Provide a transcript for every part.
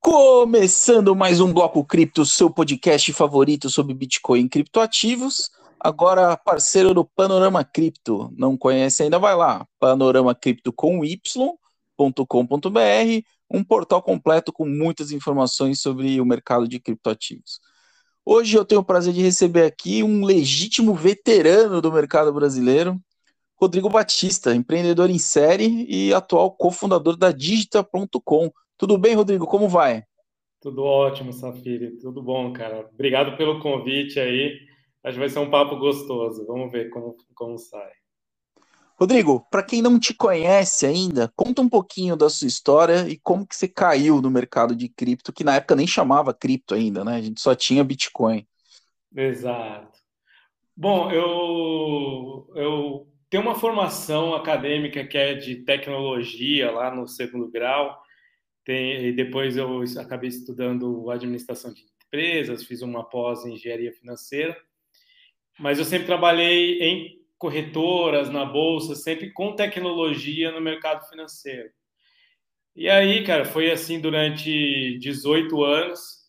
Começando mais um Bloco Cripto, seu podcast favorito sobre Bitcoin e criptoativos. Agora, parceiro do Panorama Cripto. Não conhece ainda? Vai lá, panoramacripto com y.com.br, um portal completo com muitas informações sobre o mercado de criptoativos. Hoje eu tenho o prazer de receber aqui um legítimo veterano do mercado brasileiro, Rodrigo Batista, empreendedor em série e atual cofundador da Digita.com. Tudo bem, Rodrigo? Como vai? Tudo ótimo, Safiri. Tudo bom, cara. Obrigado pelo convite aí. Acho que vai ser um papo gostoso. Vamos ver como, como sai. Rodrigo, para quem não te conhece ainda, conta um pouquinho da sua história e como que você caiu no mercado de cripto, que na época nem chamava cripto ainda, né? A gente só tinha Bitcoin. Exato. Bom, eu, eu tenho uma formação acadêmica que é de tecnologia lá no segundo grau. Tem, depois eu acabei estudando administração de empresas, fiz uma pós em engenharia financeira. Mas eu sempre trabalhei em corretoras, na bolsa, sempre com tecnologia no mercado financeiro. E aí, cara, foi assim durante 18 anos.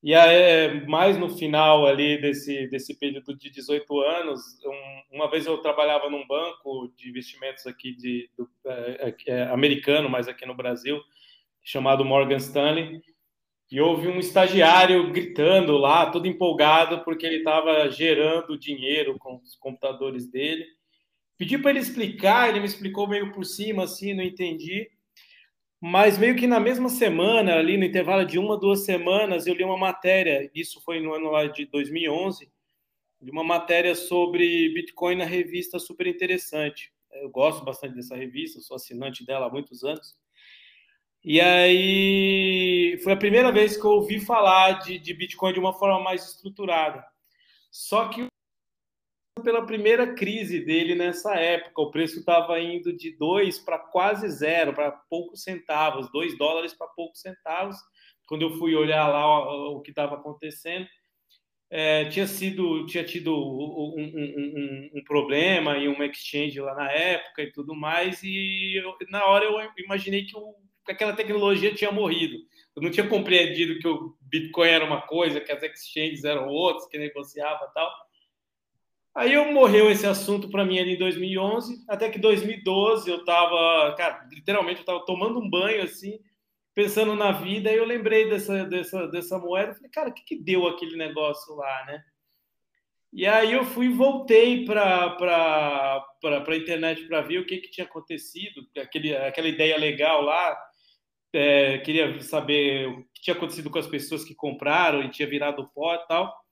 E aí, mais no final ali desse, desse período de 18 anos, um, uma vez eu trabalhava num banco de investimentos aqui de, do, é, é, americano, mas aqui no Brasil, chamado Morgan Stanley, e houve um estagiário gritando lá, todo empolgado, porque ele estava gerando dinheiro com os computadores dele. Pedi para ele explicar, ele me explicou meio por cima, assim, não entendi. Mas meio que na mesma semana, ali no intervalo de uma, duas semanas, eu li uma matéria, isso foi no ano lá de 2011, de uma matéria sobre Bitcoin na revista super interessante. Eu gosto bastante dessa revista, sou assinante dela há muitos anos. E aí foi a primeira vez que eu ouvi falar de, de Bitcoin de uma forma mais estruturada. Só que pela primeira crise dele nessa época, o preço estava indo de 2 para quase zero, para poucos centavos, 2 dólares para poucos centavos. Quando eu fui olhar lá o, o que estava acontecendo, é, tinha sido tinha tido um, um, um, um, problema em uma exchange lá na época e tudo mais e eu, na hora eu imaginei que o aquela tecnologia tinha morrido. Eu não tinha compreendido que o Bitcoin era uma coisa, que as exchanges eram outras, que negociava tal. Aí eu morreu esse assunto para mim ali em 2011, até que 2012 eu estava, cara, literalmente eu estava tomando um banho assim, pensando na vida, e eu lembrei dessa, dessa, dessa moeda, falei, cara, o que, que deu aquele negócio lá, né? E aí eu fui voltei para a internet para ver o que, que tinha acontecido, aquele, aquela ideia legal lá, é, queria saber o que tinha acontecido com as pessoas que compraram e tinha virado pó e tal.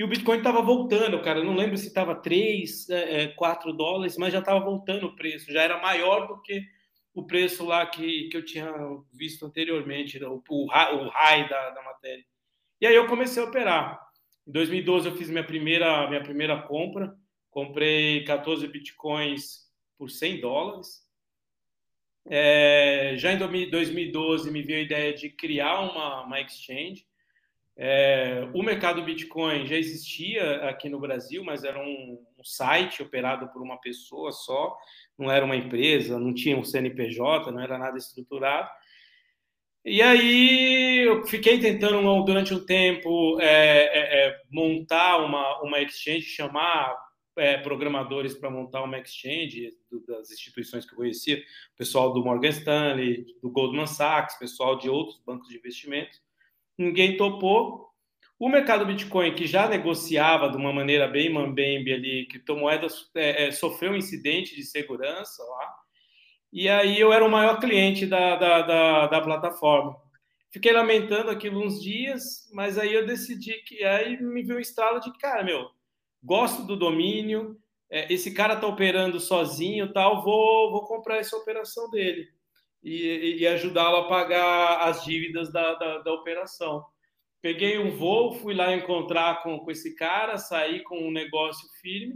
E o Bitcoin estava voltando, cara. Eu não lembro se estava 3, é, 4 é, dólares, mas já estava voltando o preço. Já era maior do que o preço lá que, que eu tinha visto anteriormente, o, o, o high da, da matéria. E aí eu comecei a operar. Em 2012 eu fiz minha primeira, minha primeira compra. Comprei 14 bitcoins por 100 dólares. É, já em 2012 me veio a ideia de criar uma, uma exchange. É, o mercado Bitcoin já existia aqui no Brasil, mas era um, um, site operado por uma pessoa só, não era uma empresa, não tinha um CNPJ, não era nada estruturado. E aí eu fiquei tentando durante um tempo é, é, é montar uma, uma exchange, chamar é, programadores para montar uma exchange das instituições que eu conhecia, pessoal do Morgan Stanley, do Goldman Sachs, pessoal de outros bancos de investimento. Ninguém topou. O mercado Bitcoin, que já negociava de uma maneira bem mambembe ali, criptomoedas, é, é, sofreu um incidente de segurança lá. E aí eu era o maior cliente da, da, da, da plataforma. Fiquei lamentando aquilo uns dias, mas aí eu decidi que aí me veio um estralo de cara, meu, gosto do domínio, é, esse cara está operando sozinho, tal, vou, vou comprar essa operação dele e, e ajudá-lo a pagar as dívidas da, da, da, operação. Peguei um voo, fui lá encontrar com, com esse cara, saí com um negócio firme,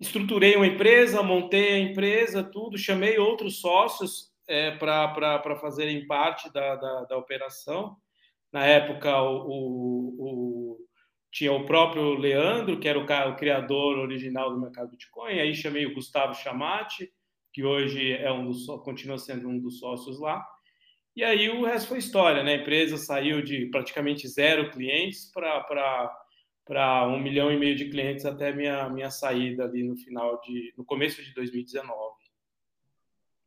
estruturei uma empresa, montei a empresa, tudo, chamei outros sócios é, para fazerem parte da, da, da operação. Na época, o, o, o tinha o próprio Leandro, que era o, o, criador original do mercado Bitcoin, aí chamei o Gustavo Chamati, que hoje é um dos, continua sendo um dos sócios lá. E aí o resto foi história, né? A empresa saiu de praticamente zero clientes para um milhão e meio de clientes até minha, minha saída ali no final de no começo de 2019.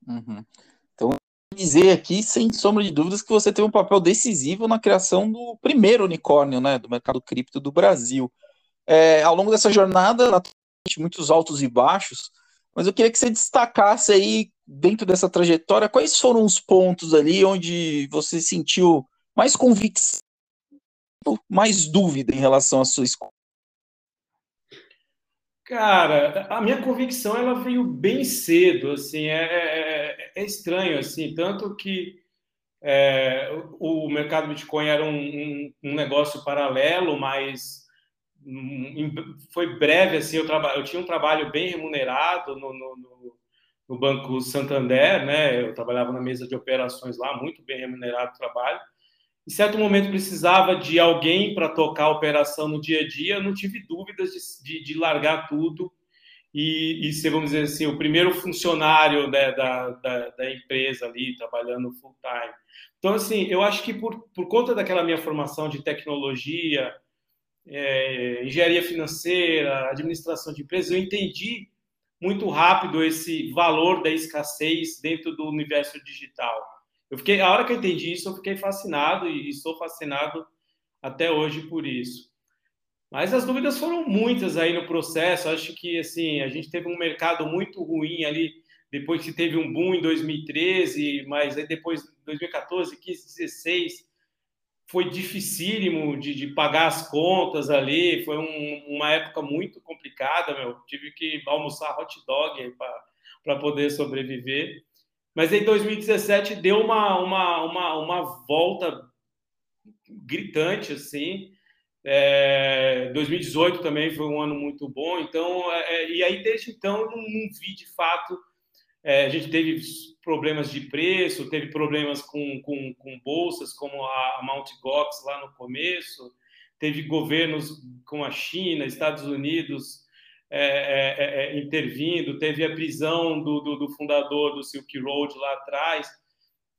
Uhum. Então dizer aqui, sem sombra de dúvidas, que você teve um papel decisivo na criação do primeiro unicórnio, né, do mercado cripto do Brasil. É, ao longo dessa jornada, muitos altos e baixos, mas eu queria que você destacasse aí, dentro dessa trajetória, quais foram os pontos ali onde você sentiu mais convicção, mais dúvida em relação à sua escolha? Cara, a minha convicção ela veio bem cedo, assim, é, é, é estranho, assim, tanto que é, o mercado Bitcoin era um, um, um negócio paralelo, mas foi breve assim eu trabalho eu tinha um trabalho bem remunerado no, no, no, banco Santander né? Eu trabalhava na mesa de operações lá muito bem remunerado o trabalho. Em certo momento precisava de alguém para tocar a operação no dia a dia eu não tive dúvidas de, de, de largar tudo. E, e, ser vamos dizer assim o primeiro funcionário né, da, da, da empresa ali trabalhando full time. Então assim eu acho que por, por conta daquela minha formação de tecnologia é, engenharia financeira, administração de empresas, eu entendi muito rápido esse valor da escassez dentro do universo digital. Eu fiquei, a hora que eu entendi isso, eu fiquei fascinado e estou fascinado até hoje por isso. Mas as dúvidas foram muitas aí no processo. Acho que assim a gente teve um mercado muito ruim ali depois que teve um boom em 2013, mas aí depois 2014, 15, 16 foi dificílimo de, de, pagar as contas ali, foi um, uma época muito complicada, meu. Tive que almoçar hot dog para poder sobreviver. Mas em 2017 deu uma, uma, uma, uma volta gritante, assim. É, 2018 também foi um ano muito bom. Então, é, é e aí desde então eu não, não vi de fato é, a gente teve problemas de preço, teve problemas com, com, com bolsas, como a, Mt. Gox lá no começo, teve governos com a China, Estados Unidos é, é, é, é intervindo, teve a prisão do, do, do, fundador do Silk Road lá atrás,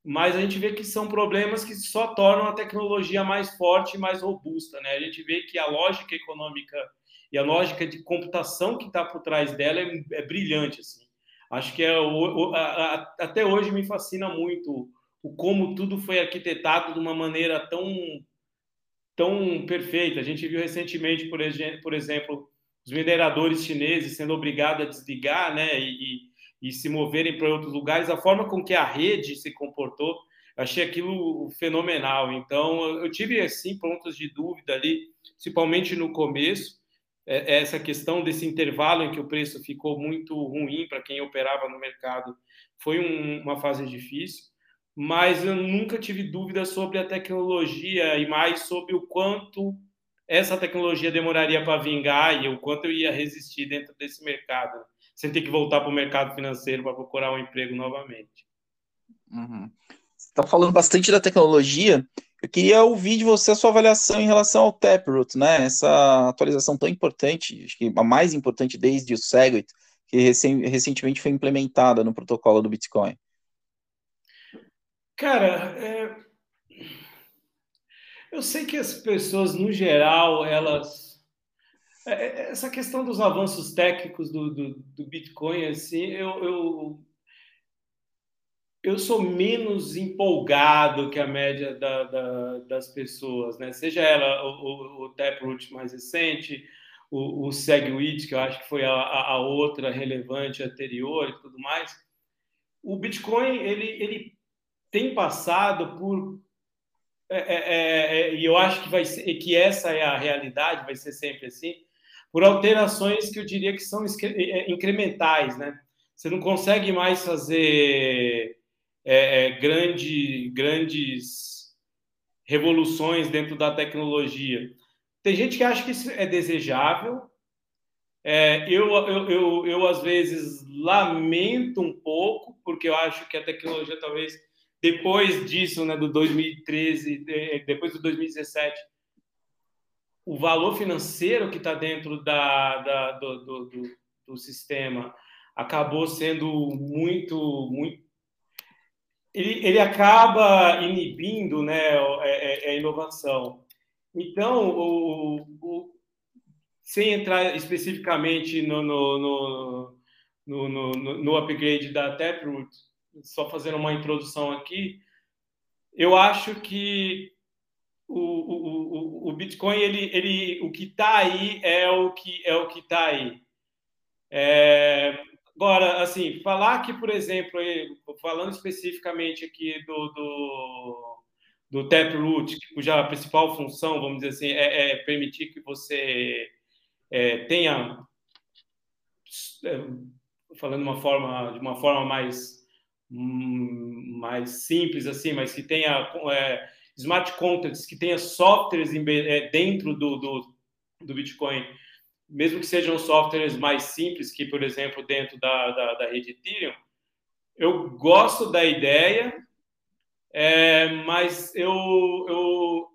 mas a gente vê que são problemas que só tornam a tecnologia mais forte e mais robusta. Né? A gente vê que a lógica econômica e a lógica de computação que está por trás dela é, é brilhante. Assim. Acho que é o, a, a, até hoje me fascina muito o como tudo foi arquitetado de uma maneira tão tão perfeita. A gente viu recentemente, por, por exemplo, os mineradores chineses sendo obrigados a desligar, né, e, e, e se moverem para outros lugares. A forma com que a rede se comportou, achei aquilo fenomenal. Então, eu tive assim pontos de dúvida ali, principalmente no começo essa questão desse intervalo em que o preço ficou muito ruim para quem operava no mercado foi um, uma fase difícil, mas eu nunca tive dúvida sobre a tecnologia e mais sobre o quanto essa tecnologia demoraria para vingar e o quanto eu ia resistir dentro desse mercado, sem ter que voltar para o mercado financeiro para procurar um emprego novamente. Uhum. Você está falando bastante da tecnologia. Eu queria ouvir de você a sua avaliação em relação ao Taproot, né? Essa atualização tão importante, acho que a mais importante desde o Segwit, que recentemente foi implementada no protocolo do Bitcoin. Cara, é... eu sei que as pessoas, no geral, elas. É, é, essa questão dos avanços técnicos do, do, do Bitcoin, assim, eu, eu eu sou menos empolgado que a média da, da, das pessoas, né? Seja ela o, o, o Taproot mais recente, o, o Segwit, que eu acho que foi a, a, outra relevante anterior e tudo mais. O Bitcoin, ele, ele tem passado por... É, é, é, é, e eu acho que, vai ser, que essa é a realidade, vai ser sempre assim, por alterações que eu diria que são é, incrementais, né? Você não consegue mais fazer é, é, grande, grandes revoluções dentro da tecnologia. Tem gente que acha que isso é desejável. É, eu, eu, eu, eu, às vezes, lamento um pouco, porque eu acho que a tecnologia, talvez, depois disso, né, do 2013, depois do 2017, o valor financeiro que está dentro da, da do, do, do, do sistema acabou sendo muito, muito ele, ele acaba inibindo né, a, é, é, a inovação. Então, o, o, sem entrar especificamente no, no, no, no, no upgrade da Taproot, só fazendo uma introdução aqui, eu acho que o, o, o, o Bitcoin, ele, ele, o que está aí é o que é o que está aí. É, agora, assim, falar que, por exemplo, falando especificamente aqui do, do, do Taproot, cuja principal função, vamos dizer assim, é, é permitir que você é, tenha, é, falando de uma forma, de uma forma mais, hum, mais simples, assim, mas que tenha é, smart contracts, que tenha softwares é, dentro do, do, do Bitcoin, mesmo que sejam softwares mais simples, que, por exemplo, dentro da, da, da rede Ethereum, eu gosto da ideia, é, mas eu, eu,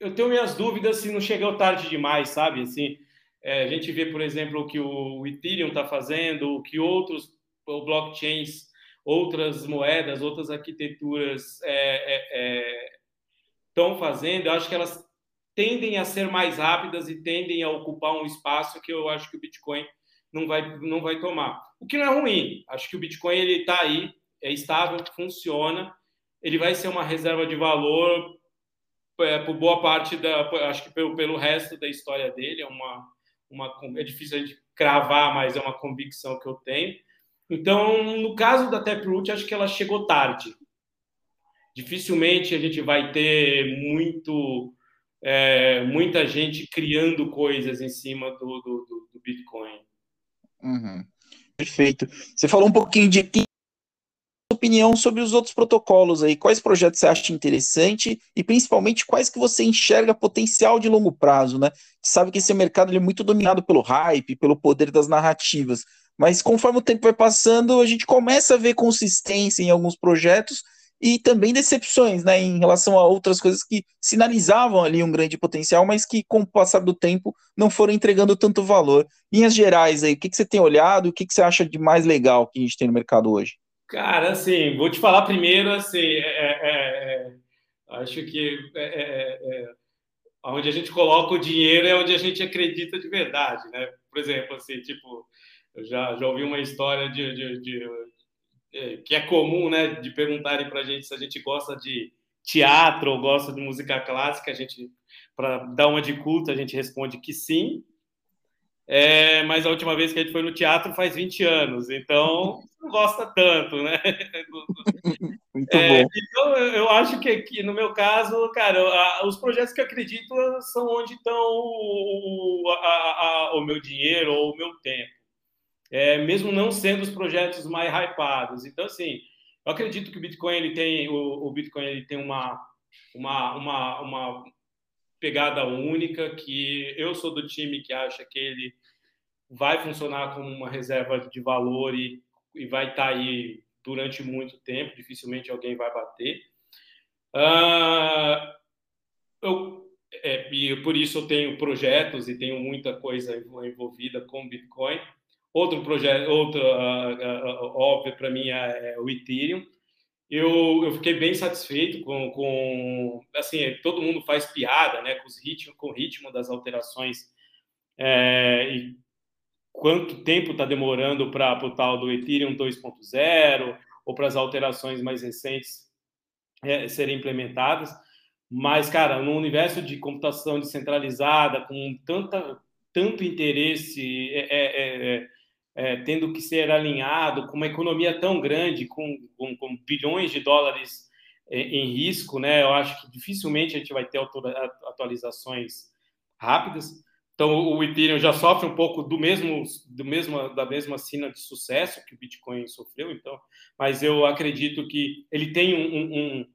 eu tenho minhas dúvidas se não chegou tarde demais, sabe? Assim, é, a gente vê, por exemplo, o que o Ethereum está fazendo, o que outros blockchains, outras moedas, outras arquiteturas estão é, é, é fazendo. Eu acho que elas tendem a ser mais rápidas e tendem a ocupar um espaço que eu acho que o Bitcoin não vai, não vai tomar. O que não é ruim. Acho que o Bitcoin ele está aí, é estável, funciona. Ele vai ser uma reserva de valor é, por boa parte da, acho que pelo, pelo resto da história dele. É uma, uma, é difícil a gente cravar, mas é uma convicção que eu tenho. Então, no caso da Taproot, acho que ela chegou tarde. Dificilmente a gente vai ter muito é, muita gente criando coisas em cima do, do, do Bitcoin. Uhum. Perfeito. Você falou um pouquinho de opinião sobre os outros protocolos aí. Quais projetos você acha interessante e principalmente quais que você enxerga potencial de longo prazo, né? Você sabe que esse mercado é muito dominado pelo hype, pelo poder das narrativas. Mas conforme o tempo vai passando, a gente começa a ver consistência em alguns projetos e também decepções, né, em relação a outras coisas que sinalizavam ali um grande potencial, mas que com o passar do tempo não foram entregando tanto valor. Linhas gerais aí, o que, que você tem olhado, o que, que você acha de mais legal que a gente tem no mercado hoje? Cara, assim, vou te falar primeiro, assim, é, é, é, é acho que é, é, onde a gente coloca o dinheiro é onde a gente acredita de verdade, né? Por exemplo, assim, tipo, eu já, já ouvi uma história de, de, de que é comum, né, de perguntarem para a gente se a gente gosta de teatro ou gosta de música clássica, a gente, para dar uma de culto, a gente responde que sim. É, mas a última vez que a gente foi no teatro faz 20 anos, então não gosta tanto, né? Muito é, bom. Então, eu acho que, que, no meu caso, cara, os projetos que eu acredito são onde estão o, a, a, o meu dinheiro ou o meu tempo é, mesmo não sendo os projetos mais hypados. Então, assim, eu acredito que o Bitcoin ele tem, o, o Bitcoin ele tem uma, uma, uma, uma pegada única, que eu sou do time que acha que ele vai funcionar como uma reserva de valor e, e vai estar tá aí durante muito tempo, dificilmente alguém vai bater. Uh, eu, é, e por isso eu tenho projetos e tenho muita coisa envolvida com Bitcoin. Outro projeto, outro uh, uh, óbvio para mim é, é, o Ethereum. Eu, eu fiquei bem satisfeito com, com assim todo mundo faz piada, né, com os ritmos, com o ritmo das alterações é, e quanto tempo está demorando para o tal do Ethereum 2.0 ou para as alterações mais recentes é, serem implementadas. Mas, cara, no universo de computação descentralizada, com tanta, tanto interesse, é, é, é tendo que ser alinhado com uma economia tão grande, com, com, com bilhões de dólares é, em risco, né? Eu acho que dificilmente a gente vai ter atualizações rápidas. Então, o Ethereum já sofre um pouco do mesmo, do mesmo, da mesma sina de sucesso que o Bitcoin sofreu. Então, mas eu acredito que ele tem um,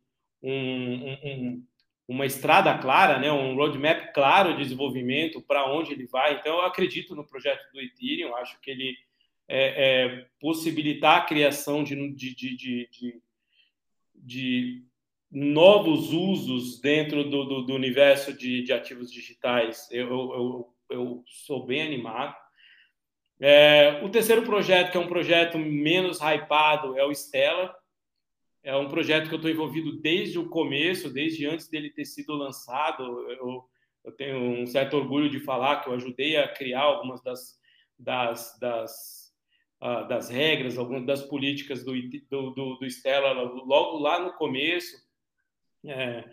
um, um uma estrada clara, né, um roadmap claro de desenvolvimento para onde ele vai. Então, eu acredito no projeto do Ethereum. Acho que ele é, é, possibilitar a criação de, de, de, de, novos usos dentro do, do, do universo de, de, ativos digitais. Eu, eu, eu, sou bem animado. É, o terceiro projeto, que é um projeto menos hypado, é o Stella. É um projeto que eu estou envolvido desde o começo, desde antes dele ter sido lançado. Eu, eu tenho um certo orgulho de falar que eu ajudei a criar algumas das, das, das, uh, das regras, algumas das políticas do, do, do, do Stella logo lá no começo. É,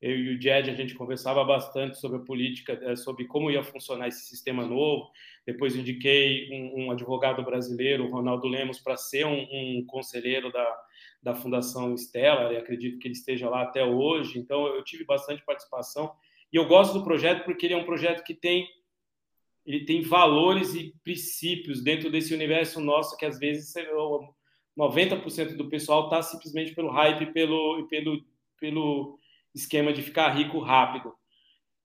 eu e o Jed, a gente conversava bastante sobre a política, eh, sobre como ia funcionar esse sistema novo. Depois indiquei um, um advogado brasileiro, Ronaldo Lemos, para ser um, um, conselheiro da, da Fundação Estela, e acredito que ele esteja lá até hoje. Então, eu tive bastante participação. E eu gosto do projeto porque ele é um projeto que tem ele tem valores e princípios dentro desse universo nosso que às vezes 90% do pessoal está simplesmente pelo hype, pelo pelo pelo esquema de ficar rico rápido.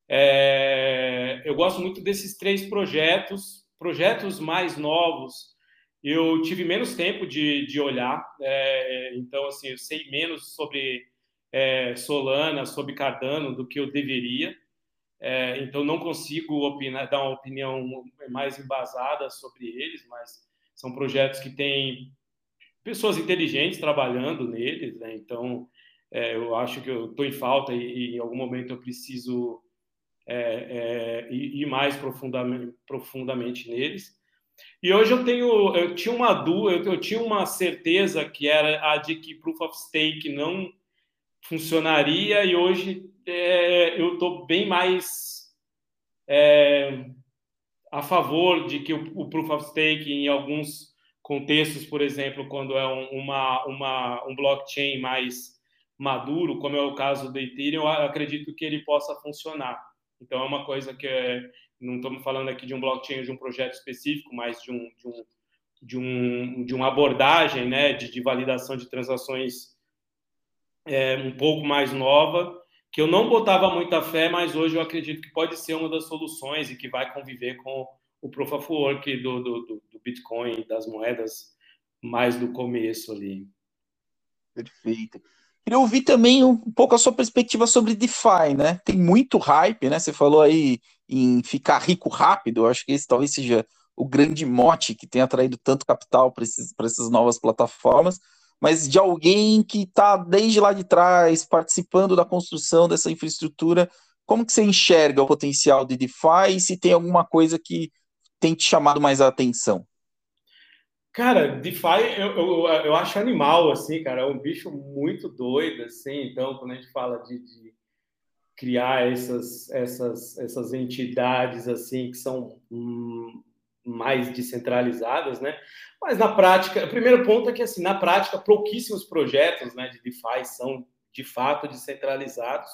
É, eu gosto muito desses três projetos, projetos mais novos. Eu tive menos tempo de, de olhar, é, então assim eu sei menos sobre é, Solana, sobre Cardano do que eu deveria. É, então não consigo opinar, dar uma opinião mais embasada sobre eles, mas são projetos que têm pessoas inteligentes trabalhando neles, né? então é, eu acho que eu estou em falta e, e, em algum momento eu preciso é, é, ir, mais profundamente, profundamente neles. E hoje eu tenho, eu tinha uma dúvida, eu, tinha uma certeza que era a de que Proof of Stake não funcionaria e hoje é, eu estou bem mais é, a favor de que o, o, Proof of Stake em alguns contextos, por exemplo, quando é um, uma, uma, um blockchain mais maduro, como é o caso do Ethereum, eu acredito que ele possa funcionar. Então, é uma coisa que é, não estamos falando aqui de um blockchain, de um projeto específico, mas de, um, de, um, de, um, de uma abordagem né, de, de validação de transações é, um pouco mais nova, que eu não botava muita fé, mas hoje eu acredito que pode ser uma das soluções e que vai conviver com o Proof of Work do, do, do Bitcoin, das moedas mais do começo ali. Perfeito. Queria ouvir também um pouco a sua perspectiva sobre DeFi, né? Tem muito hype, né? Você falou aí em ficar rico rápido, eu acho que esse talvez seja o grande mote que tem atraído tanto capital para essas novas plataformas, mas de alguém que está desde lá de trás participando da construção dessa infraestrutura, como que você enxerga o potencial de DeFi e se tem alguma coisa que tem te chamado mais a atenção? Cara, DeFi eu, eu, eu acho animal, assim, cara, é um bicho muito doido, assim, então, quando a gente fala de, de criar essas, essas, essas entidades, assim, que são hum, mais descentralizadas, né? Mas na prática, o primeiro ponto é que, assim, na prática, pouquíssimos projetos né, de DeFi são, de fato, descentralizados.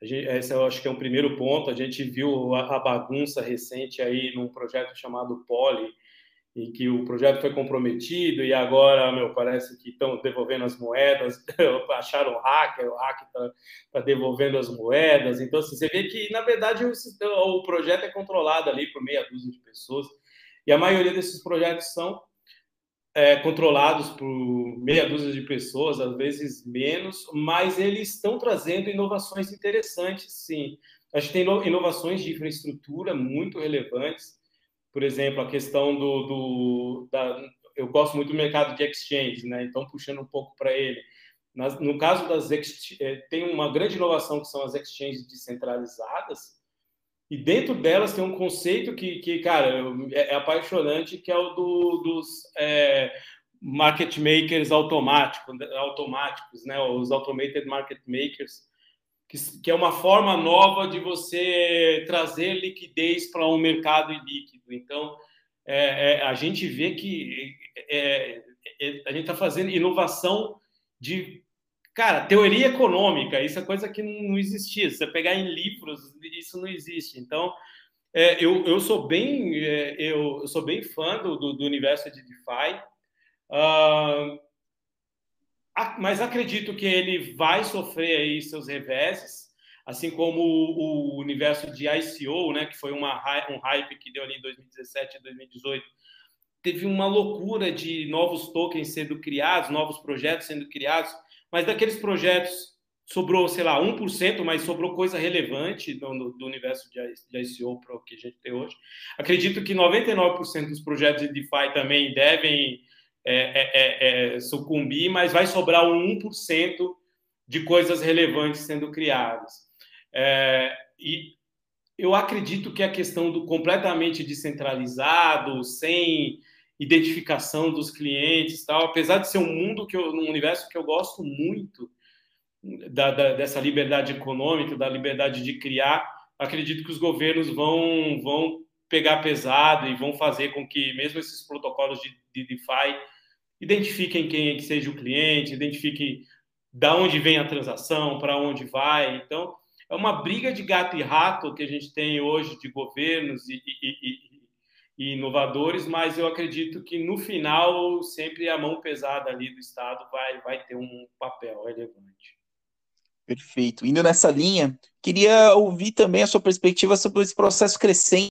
Gente, esse eu acho que é um primeiro ponto. A gente viu a, a bagunça recente aí num projeto chamado Poly, em que o projeto foi comprometido e agora, meu, parece que estão devolvendo as moedas, acharam o hacker, o hacker está tá devolvendo as moedas. Então, assim, você vê que, na verdade, o, o projeto é controlado ali por meia dúzia de pessoas e a maioria desses projetos são é, controlados por meia dúzia de pessoas, às vezes menos, mas eles estão trazendo inovações interessantes, sim. Acho que tem inovações de infraestrutura muito relevantes, por exemplo, a questão do, do da, eu gosto muito do mercado de exchange, né? Então puxando um pouco para ele. No caso das eh, tem uma grande inovação que são as exchanges descentralizadas e dentro delas tem um conceito que, que cara, é, é apaixonante que é o do, dos é, market makers automáticos, automáticos, né? Os automated market makers que, que é uma forma nova de você trazer liquidez para um mercado ilíquido. Então, é, é, a gente vê que é, é a gente está fazendo inovação de cara, teoria econômica, isso é coisa que não existia. Se você pegar em livros, isso não existe. Então, é, eu, eu sou bem é, eu, eu, sou bem fã do, do, do universo de DeFi. Uh, mas acredito que ele vai sofrer aí seus reveses, assim como o, o universo de ICO, né, que foi uma, um hype que deu ali em 2017 e 2018, teve uma loucura de novos tokens sendo criados, novos projetos sendo criados, mas daqueles projetos sobrou, sei lá, 1%, mas sobrou coisa relevante do, do universo de, ICO para o que a gente tem hoje. Acredito que 99% dos projetos de DeFi também devem é, é, é, é, sucumbir, mas vai sobrar um 1% de coisas relevantes sendo criadas. É, e eu acredito que a questão do completamente descentralizado, sem identificação dos clientes, tal, apesar de ser um mundo que eu, um universo que eu gosto muito, da, da, dessa liberdade econômica, da liberdade de criar, acredito que os governos vão, vão pegar pesado e vão fazer com que mesmo esses protocolos de, de DeFi identifiquem quem é que seja o cliente, identifiquem da onde vem a transação, para onde vai. Então, é uma briga de gato e rato que a gente tem hoje de governos e, e, e, e inovadores, mas eu acredito que no final sempre a mão pesada ali do Estado vai, vai ter um papel relevante. Perfeito. Indo nessa linha, queria ouvir também a sua perspectiva sobre esse processo crescente.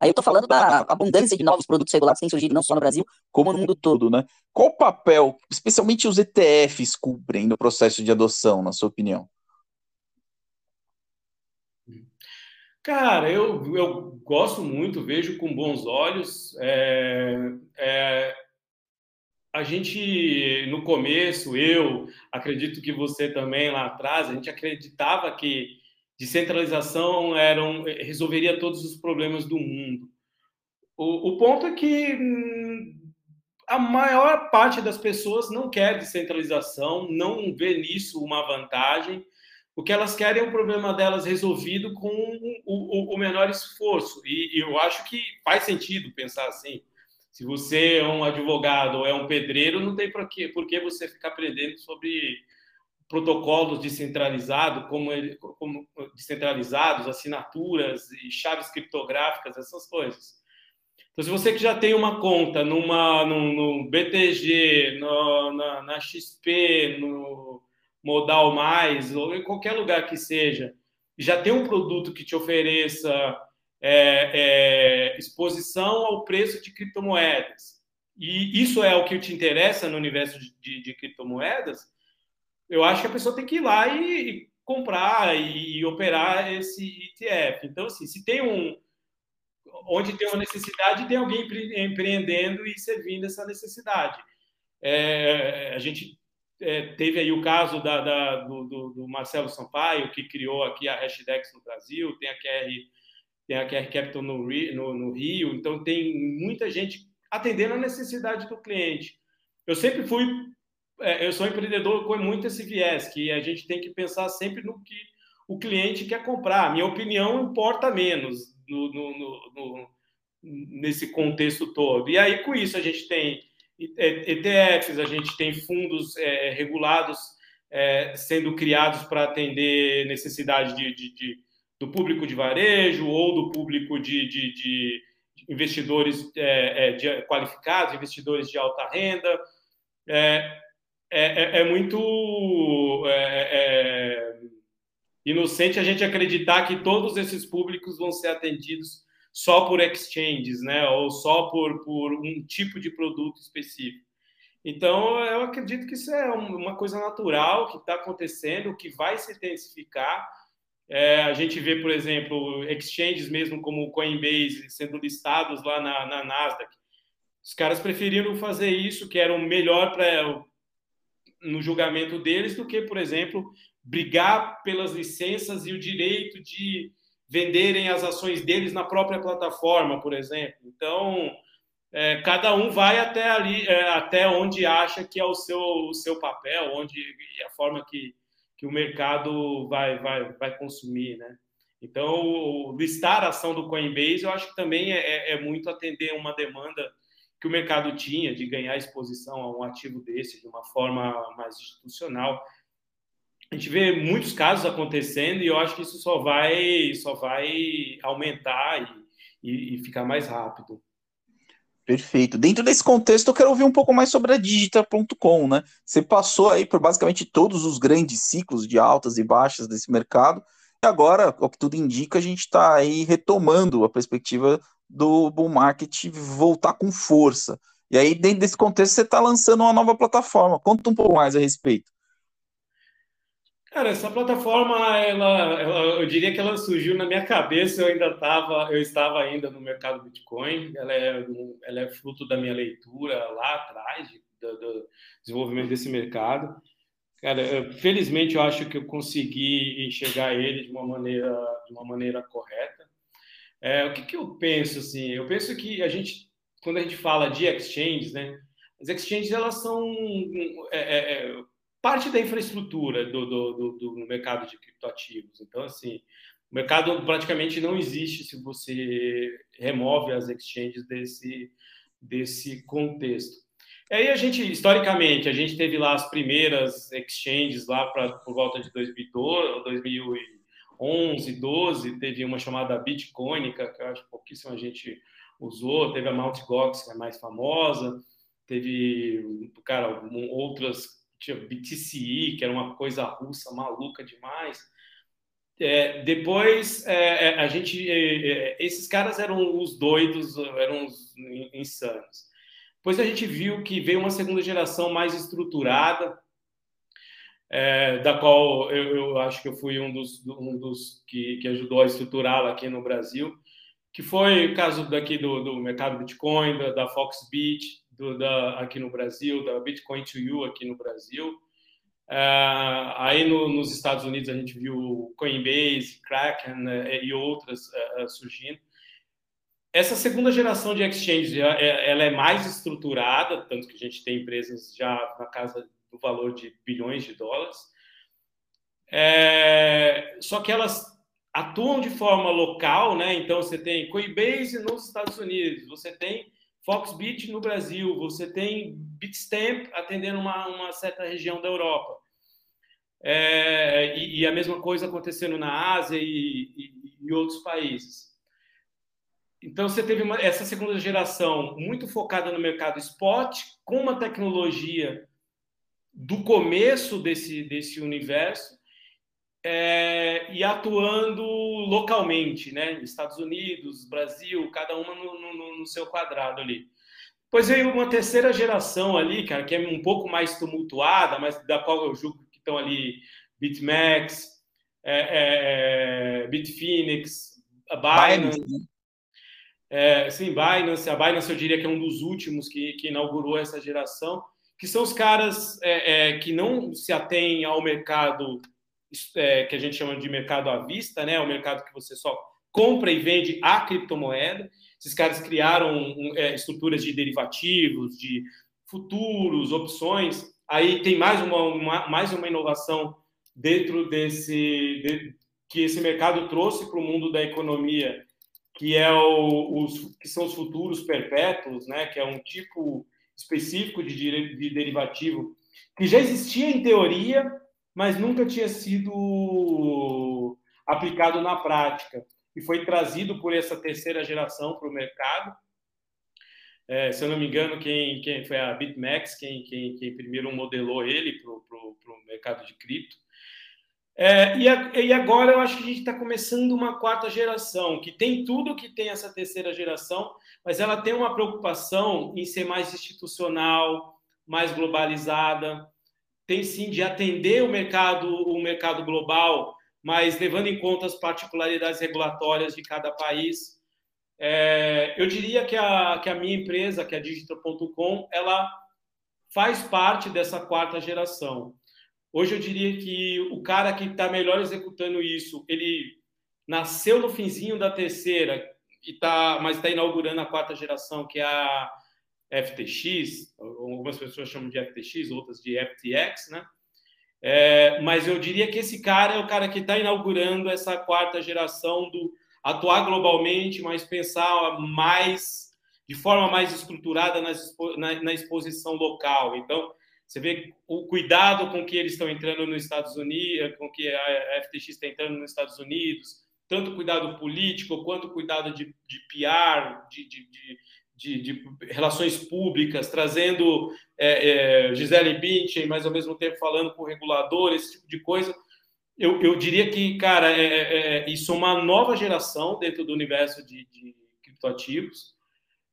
Aí eu estou falando da abundância de novos produtos regulados que têm surgido não só no Brasil, como no mundo todo, né? Qual papel, especialmente os ETFs, cumprem no processo de adoção, na sua opinião? Cara, eu, eu gosto muito, vejo com bons olhos. É, é, a gente, no começo, eu acredito que você também lá atrás, a gente acreditava que descentralização era um, resolveria todos os problemas do mundo. O, o ponto é que hum, a maior parte das pessoas não quer descentralização, não vê nisso uma vantagem. O que elas querem é o problema delas resolvido com o, o, o menor esforço. E, e eu acho que faz sentido pensar assim. Se você é um advogado ou é um pedreiro, não tem por por que você ficar aprendendo sobre protocolos descentralizados, como, como descentralizados, assinaturas e chaves criptográficas, essas coisas. Então, se você que já tem uma conta numa, no, no BTG, no, na, na, XP, no Modal Mais, ou em qualquer lugar que seja, já tem um produto que te ofereça é, é, exposição ao preço de criptomoedas, e isso é o que te interessa no universo de, de, de criptomoedas, eu acho que a pessoa tem que ir lá e, e comprar e, e, operar esse ETF. Então, assim, se tem um. Onde tem uma necessidade, tem alguém empreendendo e servindo essa necessidade. É, a gente é, teve aí o caso da, da do, do, do, Marcelo Sampaio, que criou aqui a Hashdex no Brasil, tem a QR tem a QR Capital no, no, no Rio, então tem muita gente atendendo a necessidade do cliente. Eu sempre fui, é, eu sou empreendedor com muito esse viés, que a gente tem que pensar sempre no que o cliente quer comprar. Minha opinião importa menos no, no, no, nesse contexto todo. E aí, com isso, a gente tem ETFs, a gente tem fundos é, regulados é, sendo criados para atender necessidade de, de, de do público de varejo ou do público de, de, investidores é, é, qualificados, investidores de alta renda. É, é, é, é muito é, inocente a gente acreditar que todos esses públicos vão ser atendidos só por exchanges, né? ou só por, por um tipo de produto específico. Então, eu acredito que isso é uma coisa natural que está acontecendo, que vai se intensificar é, a gente vê, por exemplo, exchanges mesmo como o Coinbase sendo listados lá na, na Nasdaq. Os caras preferiram fazer isso, que era o melhor para no julgamento deles, do que, por exemplo, brigar pelas licenças e o direito de venderem as ações deles na própria plataforma, por exemplo. Então, é, cada um vai até ali, é, até onde acha que é o seu, o seu papel, onde a forma que, que o mercado vai, vai, vai consumir, né? Então, listar a ação do Coinbase, eu acho que também é, é, é muito atender uma demanda que o mercado tinha de ganhar exposição a um ativo desse de uma forma mais institucional. A gente vê muitos casos acontecendo e eu acho que isso só vai, só vai aumentar e, e, e ficar mais rápido. Perfeito. Dentro desse contexto, eu quero ouvir um pouco mais sobre a Digita.com, né? Você passou aí por basicamente todos os grandes ciclos de altas e baixas desse mercado, e agora, o que tudo indica, a gente está aí retomando a perspectiva do bull market voltar com força. E aí, dentro desse contexto, você está lançando uma nova plataforma. Conta um pouco mais a respeito. Cara, essa plataforma, ela, ela, eu diria que ela surgiu na minha cabeça. Eu ainda estava, eu estava ainda no mercado Bitcoin. Ela é, ela é fruto da minha leitura lá atrás do, do desenvolvimento desse mercado. Cara, eu, felizmente eu acho que eu consegui enxergar ele de uma maneira, de uma maneira correta. É, o que, que eu penso assim? Eu penso que a gente, quando a gente fala de exchanges, né? As exchanges elas são é, é, é parte da infraestrutura do, do, do, do, mercado de criptoativos. Então, assim, o mercado praticamente não existe se você remove as exchanges desse, desse contexto. Aí a gente, historicamente, a gente teve lá as primeiras exchanges lá pra, por volta de 2012, 2011, 12, teve uma chamada Bitcoinica, que eu acho que pouquíssima gente usou, teve a Mt. Gox, que é mais famosa, teve, cara, outras tinha BTCI, que era uma coisa russa maluca demais. É, depois, é, é a gente, é, é, esses caras eram os doidos, eram os insanos. Depois a gente viu que veio uma segunda geração mais estruturada, é, da qual eu, eu, acho que eu fui um dos, um dos que, que ajudou a estruturá-la aqui no Brasil, que foi o caso daqui do, do mercado Bitcoin, da, da Foxbit, do, da, aqui no Brasil, da Bitcoin to You aqui no Brasil. Uh, aí no, nos Estados Unidos a gente viu Coinbase, Kraken uh, e outras uh, surgindo. Essa segunda geração de exchanges ela é mais estruturada, tanto que a gente tem empresas já na casa do valor de bilhões de dólares. É, só que elas atuam de forma local, né? Então você tem Coinbase nos Estados Unidos, você tem Foxbit no Brasil, você tem Bitstamp atendendo uma, uma certa região da Europa. É, e, e, a mesma coisa acontecendo na Ásia e, e, e outros países. Então, você teve uma, essa segunda geração muito focada no mercado spot, com uma tecnologia do começo desse, desse universo, é, e atuando localmente, né? Estados Unidos, Brasil, cada uma no, no, no, seu quadrado ali. Pois veio uma terceira geração ali, cara, que é um pouco mais tumultuada, mas da qual eu julgo que estão ali BitMEX, é, é, é Bitfinex, a Binance. Binance. Né? É, sim, Binance. A Binance eu diria que é um dos últimos que, que inaugurou essa geração, que são os caras é, é, que não se atêm ao mercado é, que a gente chama de mercado à vista, né? O mercado que você só compra e vende a criptomoeda. Esses caras criaram é, estruturas de derivativos, de futuros, opções. Aí tem mais uma, uma mais uma inovação dentro desse de, que esse mercado trouxe para o mundo da economia, que é o, os que são os futuros perpétuos, né? Que é um tipo específico de, de derivativo que já existia em teoria, mas nunca tinha sido aplicado na prática e foi trazido por essa terceira geração para o mercado. É, se eu não me engano, quem, quem foi a BitMEX, quem, quem, quem primeiro modelou ele para o mercado de cripto. É, e, a, e, agora eu acho que a gente está começando uma quarta geração, que tem tudo que tem essa terceira geração, mas ela tem uma preocupação em ser mais institucional, mais globalizada, tem sim de atender o mercado, o mercado global, mas levando em conta as particularidades regulatórias de cada país. É, eu diria que a, que a minha empresa, que é a Digital.com, ela faz parte dessa quarta geração. Hoje eu diria que o cara que está melhor executando isso, ele nasceu no finzinho da terceira, e tá, mas está inaugurando a quarta geração, que é a FTX, algumas pessoas chamam de FTX, outras de FTX, né? É, mas eu diria que esse cara é o cara que está inaugurando essa quarta geração do atuar globalmente, mas pensar mais de forma mais estruturada na, na exposição local. Então, você vê o cuidado com que eles estão entrando nos Estados Unidos, com que a FTX está entrando nos Estados Unidos, tanto cuidado político quanto cuidado de, de PR, de, de, de de, de relações públicas, trazendo é, é, Gisele Bündchen, mas ao mesmo tempo falando com o regulador, esse tipo de coisa. Eu, eu diria que, cara, é, é, é isso é uma nova geração dentro do universo de, de criptoativos.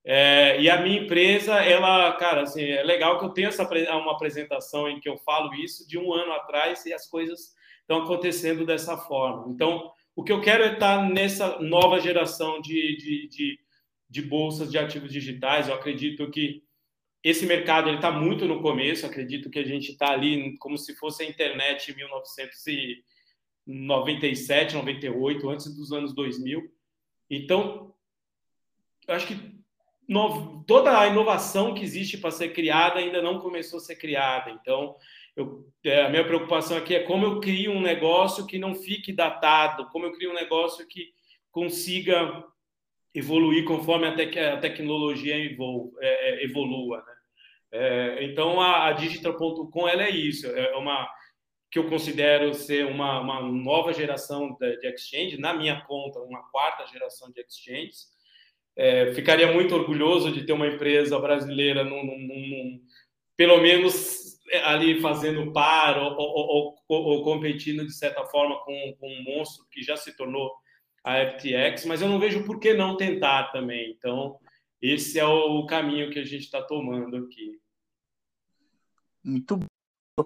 É, e a minha empresa, ela, cara, assim, é legal que eu tenho essa uma apresentação em que eu falo isso de um ano atrás e as coisas estão acontecendo dessa forma. Então, o que eu quero é estar nessa nova geração de, de, de, de bolsas de ativos digitais. Eu acredito que esse mercado está muito no começo. Acredito que a gente está ali como se fosse a internet em 1997, 98, antes dos anos 2000. Então, eu acho que no, toda a inovação que existe para ser criada ainda não começou a ser criada. Então, eu, é, a minha preocupação aqui é como eu crio um negócio que não fique datado, como eu crio um negócio que consiga evoluir conforme a, tec a tecnologia evol é, é, evolua. Né? É, então, a, a Digital.com é isso, é uma que eu considero ser uma, uma nova geração de, de exchange, na minha conta, uma quarta geração de exchanges, é, ficaria muito orgulhoso de ter uma empresa brasileira, num, num, num, pelo menos é, ali fazendo par ou, ou, ou, ou, competindo de certa forma com, com um monstro que já se tornou a FTX, mas eu não vejo por que não tentar também. Então, esse é o caminho que a gente está tomando aqui. Muito bom.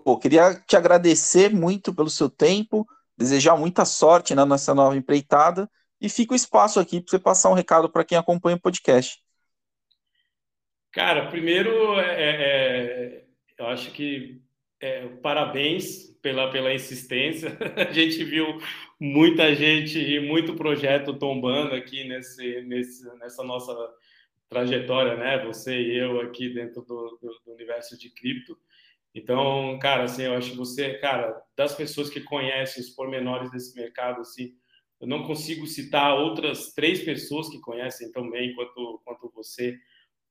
Pô, queria te agradecer muito pelo seu tempo, desejar muita sorte na nossa nova empreitada e fica o espaço aqui para você passar um recado para quem acompanha o podcast. Cara, primeiro, é, é, é, eu acho que é, parabéns pela, pela insistência. A gente viu muita gente e muito projeto tombando aqui nesse, nesse, nessa nossa trajetória, né? Você e eu aqui dentro do, do, do universo de cripto. Então, cara, assim, eu acho que você, cara, das pessoas que conhecem os pormenores desse mercado, assim, eu não consigo citar outras três pessoas que conhecem tão bem quanto, quanto você,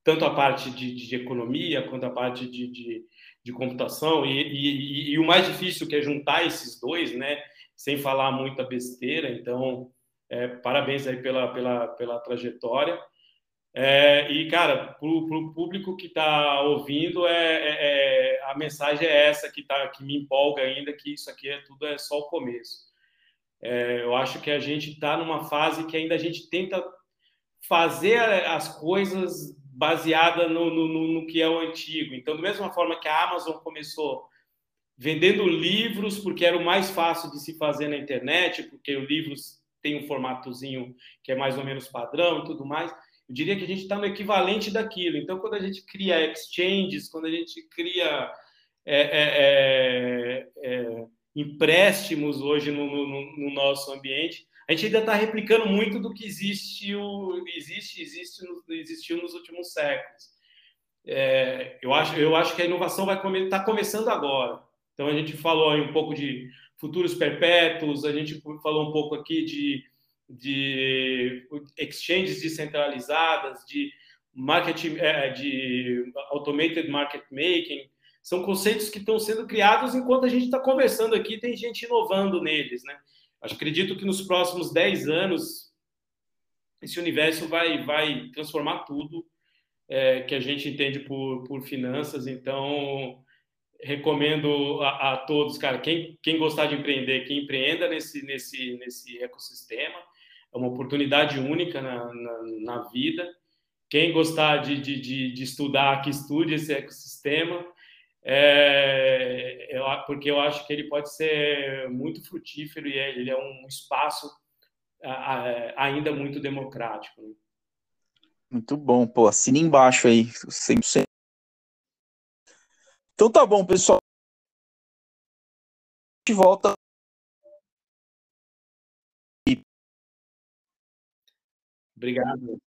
tanto a parte de, de economia quanto a parte de, de, de computação. E, e, e, o mais difícil que é juntar esses dois, né? Sem falar muita besteira. Então, é, parabéns aí pela, pela, pela trajetória. É, e, cara, para o público que está ouvindo, é, é, é, a mensagem é essa que, tá, que me empolga ainda, que isso aqui é tudo é só o começo. É, eu acho que a gente está numa fase que ainda a gente tenta fazer as coisas baseada no, no, no, que é o antigo. Então, da mesma forma que a Amazon começou vendendo livros, porque era o mais fácil de se fazer na internet, porque o livro tem um formatozinho que é mais ou menos padrão e tudo mais. Eu diria que a gente está no equivalente daquilo. Então, quando a gente cria exchanges, quando a gente cria é, é, é, é empréstimos hoje no, no, no nosso ambiente, a gente ainda está replicando muito do que existe, existe, existiu nos últimos séculos. É, eu, acho, eu acho que a inovação vai estar come, tá começando agora. Então, a gente falou aí um pouco de futuros perpétuos, a gente falou um pouco aqui de, de exchanges descentralizadas, de é, de automated market making, são conceitos que estão sendo criados enquanto a gente está conversando aqui, tem gente inovando neles, né? Acredito que nos próximos 10 anos esse universo vai, vai transformar tudo é, que a gente entende por, por finanças. Então, recomendo a, a, todos, cara, quem, quem gostar de empreender, que empreenda nesse, nesse, nesse ecossistema. É uma oportunidade única na, na, na vida. Quem gostar de, de, de, de estudar, que estude esse ecossistema é, eu, porque eu acho que ele pode ser muito frutífero e é, ele é um espaço ainda muito democrático. Né? Muito bom, pô, assina embaixo aí, 100%. Então tá bom, pessoal. A gente volta. Obrigado.